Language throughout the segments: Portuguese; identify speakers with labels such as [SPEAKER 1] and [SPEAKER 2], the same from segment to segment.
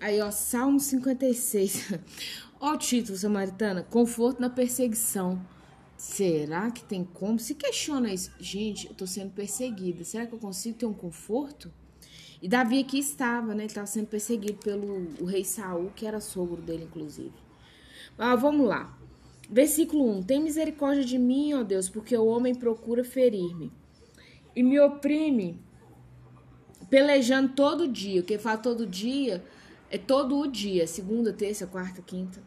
[SPEAKER 1] Aí, ó, Salmo 56. ó o título, Samaritana. Conforto na perseguição. Será que tem como? Se questiona isso. Gente, eu tô sendo perseguida. Será que eu consigo ter um conforto? E Davi aqui estava, né? Ele estava sendo perseguido pelo o rei Saul, que era sogro dele, inclusive. Mas vamos lá. Versículo 1: Tem misericórdia de mim, ó Deus, porque o homem procura ferir-me e me oprime, pelejando todo dia. O que fala todo dia é todo o dia, segunda, terça, quarta, quinta.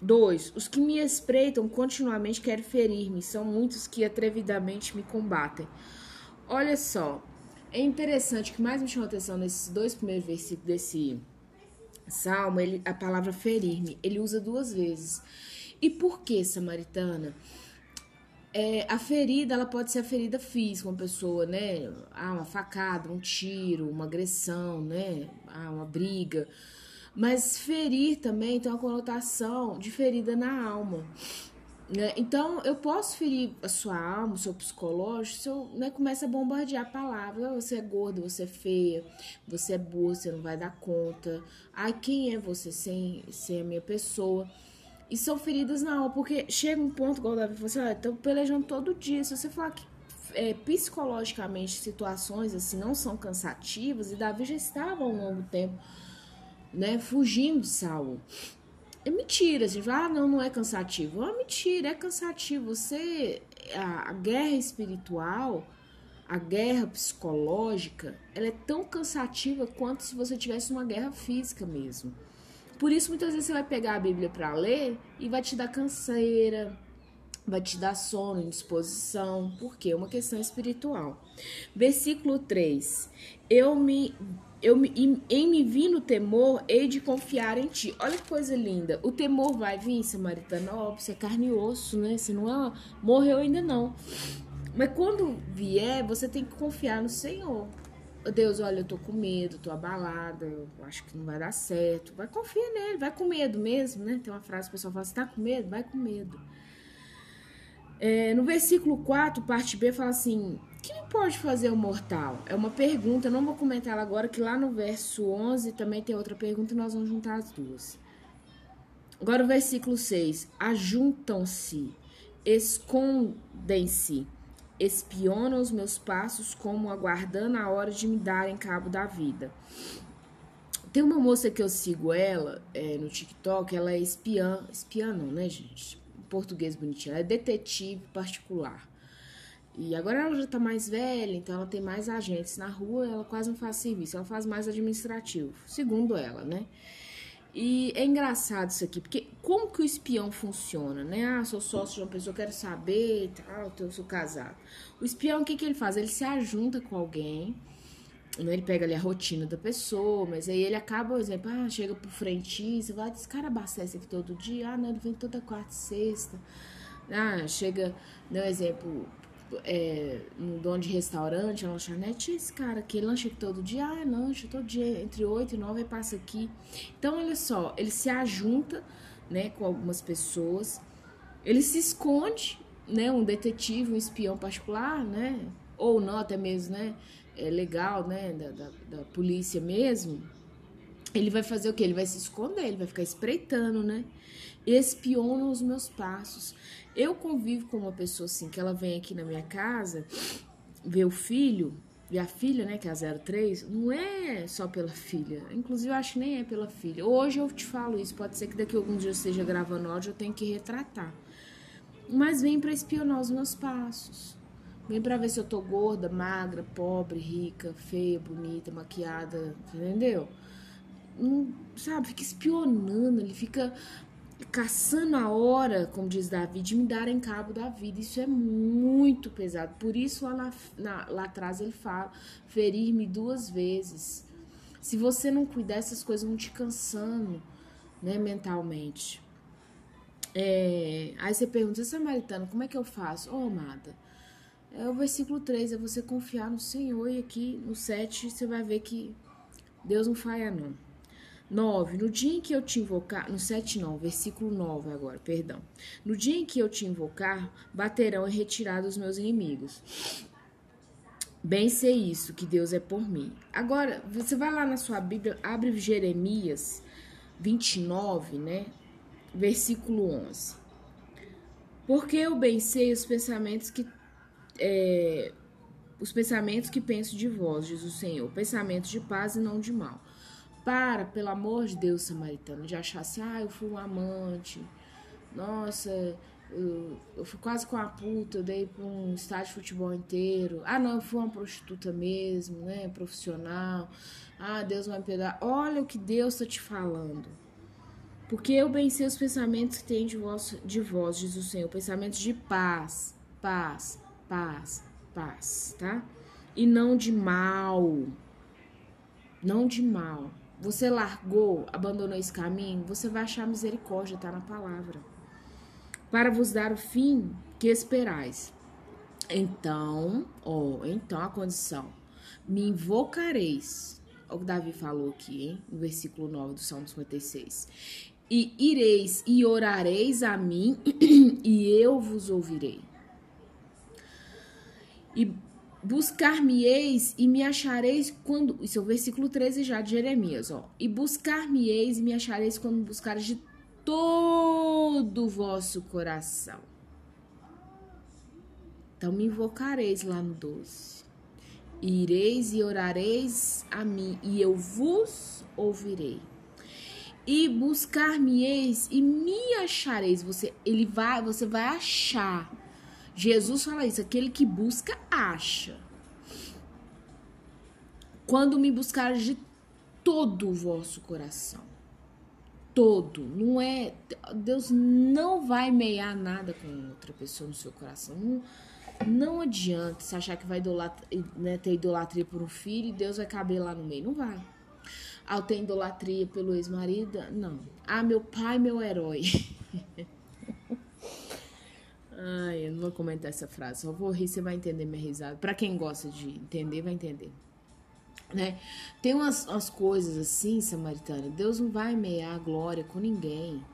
[SPEAKER 1] 2. Os que me espreitam continuamente querem ferir-me, são muitos que atrevidamente me combatem. Olha só, é interessante, o que mais me chamou atenção nesses dois primeiros versículos desse salmo, ele, a palavra ferir-me, ele usa duas vezes. E por que, samaritana? É, a ferida, ela pode ser a ferida física, uma pessoa, né? Ah, uma facada, um tiro, uma agressão, né? Ah, uma briga. Mas ferir também tem uma conotação de ferida na alma. Né? Então, eu posso ferir a sua alma, o seu psicológico, se eu né, começo a bombardear palavras. Ah, você é gorda, você é feia, você é burra, você não vai dar conta. Ai, quem é você sem ser a minha pessoa? E são feridas na alma, porque chega um ponto, igual o Davi falou assim, ah, tô pelejando todo dia. Se você falar que é, psicologicamente situações assim não são cansativas, e Davi já estava há um longo tempo né, fugindo de Saul. É mentira, gente. Ah, não, não é cansativo. É mentira, é cansativo. Você. A, a guerra espiritual, a guerra psicológica, ela é tão cansativa quanto se você tivesse uma guerra física mesmo. Por isso, muitas vezes você vai pegar a Bíblia para ler e vai te dar canseira, vai te dar sono, indisposição, porque é uma questão espiritual. Versículo 3: Eu me eu em me vir no temor, hei de confiar em ti. Olha que coisa linda. O temor vai vir, samaritana, óbvio, você é carne e osso, né? Você não é, morreu ainda não. Mas quando vier, você tem que confiar no Senhor. Deus, olha, eu tô com medo, tô abalada, eu acho que não vai dar certo. Vai confiar nele, vai com medo mesmo, né? Tem uma frase que o pessoal fala, você tá com medo? Vai com medo. É, no versículo 4, parte B, fala assim: que pode fazer o mortal? É uma pergunta, não vou comentar ela agora, que lá no verso 11 também tem outra pergunta e nós vamos juntar as duas. Agora o versículo 6. Ajuntam-se, escondem-se, espionam os meus passos como aguardando a hora de me darem cabo da vida. Tem uma moça que eu sigo ela é, no TikTok, ela é espiã, espiã não, né, gente? Português bonitinho, ela é detetive particular. E agora ela já tá mais velha, então ela tem mais agentes na rua, ela quase não faz serviço, ela faz mais administrativo, segundo ela, né? E é engraçado isso aqui, porque como que o espião funciona, né? Ah, sou sócio de uma pessoa, quero saber, tal, eu sou casado. O espião, o que que ele faz? Ele se ajunta com alguém, né? ele pega ali a rotina da pessoa, mas aí ele acaba, por exemplo, ah, chega pro frentista, vai, esse cara abastece aqui todo dia, ah, não, ele vem toda quarta e sexta. Ah, chega, né, exemplo, é, um dono de restaurante, uma lanchonete, esse cara que lancha todo dia, ah, lancha todo dia, entre 8 e 9 passa aqui. Então, olha só, ele se ajunta, né, com algumas pessoas, ele se esconde, né, um detetive, um espião particular, né, ou não, até mesmo, né, é legal, né, da, da, da polícia mesmo, ele vai fazer o que? Ele vai se esconder, ele vai ficar espreitando, né? Espiona os meus passos. Eu convivo com uma pessoa assim, que ela vem aqui na minha casa, vê o filho, e a filha, né, que é a 03, não é só pela filha. Inclusive, eu acho que nem é pela filha. Hoje eu te falo isso, pode ser que daqui a alguns dias eu esteja gravando áudio, eu tenho que retratar. Mas vem para espionar os meus passos. Vem para ver se eu tô gorda, magra, pobre, rica, feia, bonita, maquiada, entendeu? Não, sabe, fica espionando, ele fica caçando a hora, como diz Davi, de me darem cabo da vida. Isso é muito pesado. Por isso, lá, na, na, lá atrás, ele fala: ferir-me duas vezes. Se você não cuidar, essas coisas vão te cansando, né, mentalmente. É, aí você pergunta, Samaritano, como é que eu faço? Ô, oh, amada, é o versículo 3, é você confiar no Senhor, e aqui no 7 você vai ver que Deus não falha, não. 9. No dia em que eu te invocar, no 7 não, versículo 9 agora, perdão. No dia em que eu te invocar, baterão e retirado os meus inimigos. Bem sei isso, que Deus é por mim. Agora, você vai lá na sua Bíblia, abre Jeremias 29, né? Versículo 11. Porque eu bem sei os pensamentos que é, os pensamentos que penso de vós, diz o Senhor, pensamentos de paz e não de mal. Para, pelo amor de Deus, samaritano, de achar assim, ah, eu fui um amante, nossa, eu, eu fui quase com a puta, eu dei pra um estádio de futebol inteiro. Ah, não, eu fui uma prostituta mesmo, né, profissional. Ah, Deus vai me perdoar. Olha o que Deus está te falando. Porque eu bem sei os pensamentos que tem de vós, de vós, diz o Senhor, pensamentos de paz, paz, paz, paz, tá? E não de mal. Não de mal. Você largou, abandonou esse caminho, você vai achar misericórdia, tá na palavra. Para vos dar o fim que esperais. Então, ó, então a condição. Me invocareis. O que Davi falou aqui, hein? No versículo 9 do Salmo 56 e ireis e orareis a mim, e eu vos ouvirei. E buscar-me-eis e me achareis quando. Isso é o versículo 13 já de Jeremias, ó. E buscar-me-eis e me achareis quando buscares de todo o vosso coração. Então me invocareis lá no 12. Ireis e orareis a mim, e eu vos ouvirei e buscar-me-eis e me achareis. Você, ele vai, você vai achar. Jesus fala isso, aquele que busca acha. Quando me buscar de todo o vosso coração. Todo, não é Deus não vai meiar nada com outra pessoa no seu coração. Não, não adianta você achar que vai idolatria, né, ter idolatria por um filho e Deus vai caber lá no meio. Não vai. Ao ter idolatria pelo ex-marido? Não. Ah, meu pai, meu herói. Ai, eu não vou comentar essa frase. Só vou rir, você vai entender minha risada. Para quem gosta de entender, vai entender. Né? Tem umas, umas coisas assim, Samaritana. Deus não vai meiar a glória com ninguém.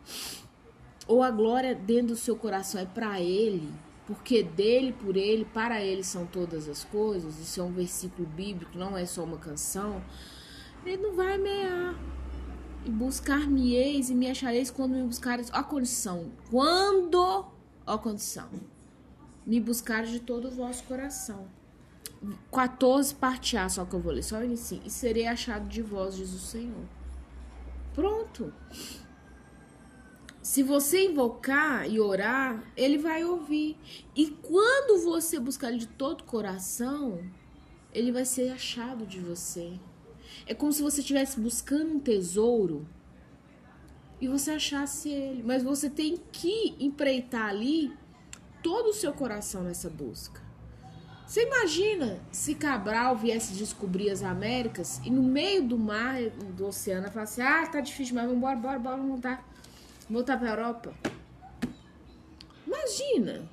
[SPEAKER 1] Ou a glória dentro do seu coração é para Ele, porque dele, por Ele, para Ele são todas as coisas. Isso é um versículo bíblico, não é só uma canção. Ele não vai mear. E buscar-me-eis e me achareis quando me buscareis. Ó a condição. Quando, ó condição. Me buscar de todo o vosso coração. 14 parte A, só que eu vou ler, só inicio. E serei achado de vós, diz o Senhor. Pronto. Se você invocar e orar, ele vai ouvir. E quando você buscar ele de todo o coração, ele vai ser achado de você. É como se você estivesse buscando um tesouro e você achasse ele. Mas você tem que empreitar ali todo o seu coração nessa busca. Você imagina se Cabral viesse descobrir as Américas e no meio do mar, do oceano, falasse: Ah, tá difícil, mas vamos embora, bora, bora, voltar, voltar pra Europa. Imagina.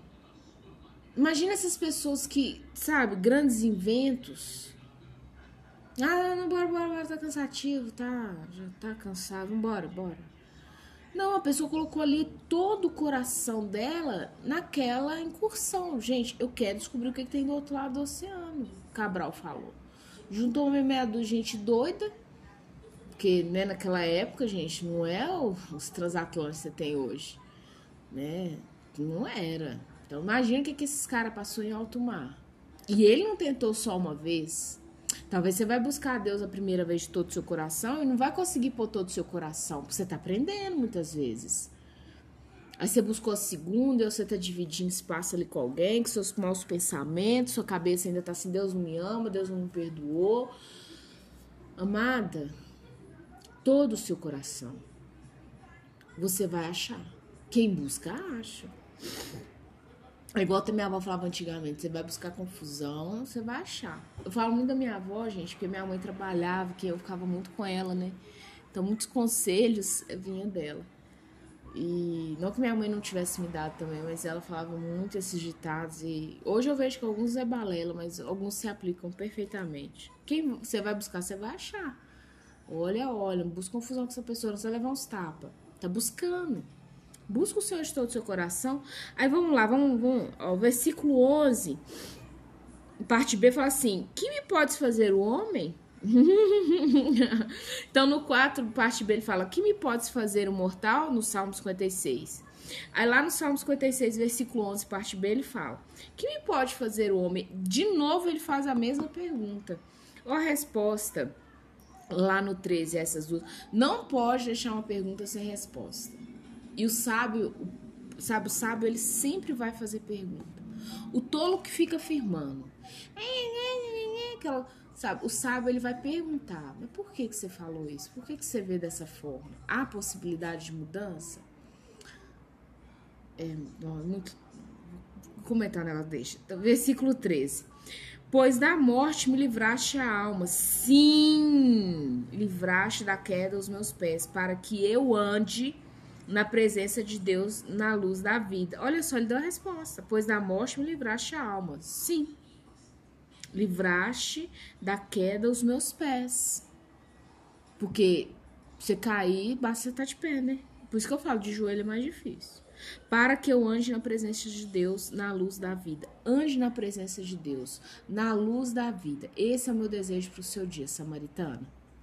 [SPEAKER 1] Imagina essas pessoas que, sabe, grandes inventos ah, não, bora, bora, bora, tá cansativo, tá, já tá cansado, vambora, bora. Não, a pessoa colocou ali todo o coração dela naquela incursão. Gente, eu quero descobrir o que, que tem do outro lado do oceano, Cabral falou. Juntou uma meia de gente doida, porque né, naquela época, gente, não é os transatlânticos que você tem hoje, né? Não era. Então imagina o que, que esses caras passou em alto mar. E ele não tentou só uma vez, Talvez você vai buscar a Deus a primeira vez de todo o seu coração e não vai conseguir pôr todo o seu coração, porque você está aprendendo muitas vezes. Aí você buscou a segunda, ou você está dividindo espaço ali com alguém, com seus maus pensamentos, sua cabeça ainda está assim, Deus não me ama, Deus não me perdoou. Amada, todo o seu coração você vai achar. Quem busca, acha. É igual a minha avó falava antigamente, você vai buscar confusão, você vai achar. Eu falo muito da minha avó, gente, porque minha mãe trabalhava, que eu ficava muito com ela, né? Então muitos conselhos vinham dela. E não que minha mãe não tivesse me dado também, mas ela falava muito esses ditados e hoje eu vejo que alguns é balela, mas alguns se aplicam perfeitamente. Quem você vai buscar, você vai achar. Olha, olha, não busca confusão com essa pessoa, não você levar uns tapas. Tá buscando. Busca o Senhor de todo o seu coração. Aí vamos lá, vamos, vamos ao versículo 11. parte B fala assim: Que me podes fazer o homem? então, no 4, parte B, ele fala: Que me podes fazer o mortal? No Salmo 56. Aí, lá no Salmo 56, versículo 11, parte B, ele fala: Que me pode fazer o homem? De novo, ele faz a mesma pergunta. A resposta, lá no 13, essas duas, não pode deixar uma pergunta sem resposta. E o sábio, sabe, o sábio, ele sempre vai fazer pergunta. O tolo que fica afirmando. Aquela, sabe, o sábio ele vai perguntar, mas por que, que você falou isso? Por que, que você vê dessa forma? Há possibilidade de mudança? É, muito. Comentar nela, deixa. Então, versículo 13. Pois da morte me livraste a alma, sim, livraste da queda os meus pés, para que eu ande na presença de Deus na luz da vida. Olha só, ele deu a resposta. Pois da morte me livraste a alma. Sim. Livraste da queda os meus pés. Porque você cair, basta estar de pé, né? Por isso que eu falo, de joelho é mais difícil. Para que eu ande na presença de Deus na luz da vida. Ande na presença de Deus na luz da vida. Esse é o meu desejo para o seu dia, samaritano.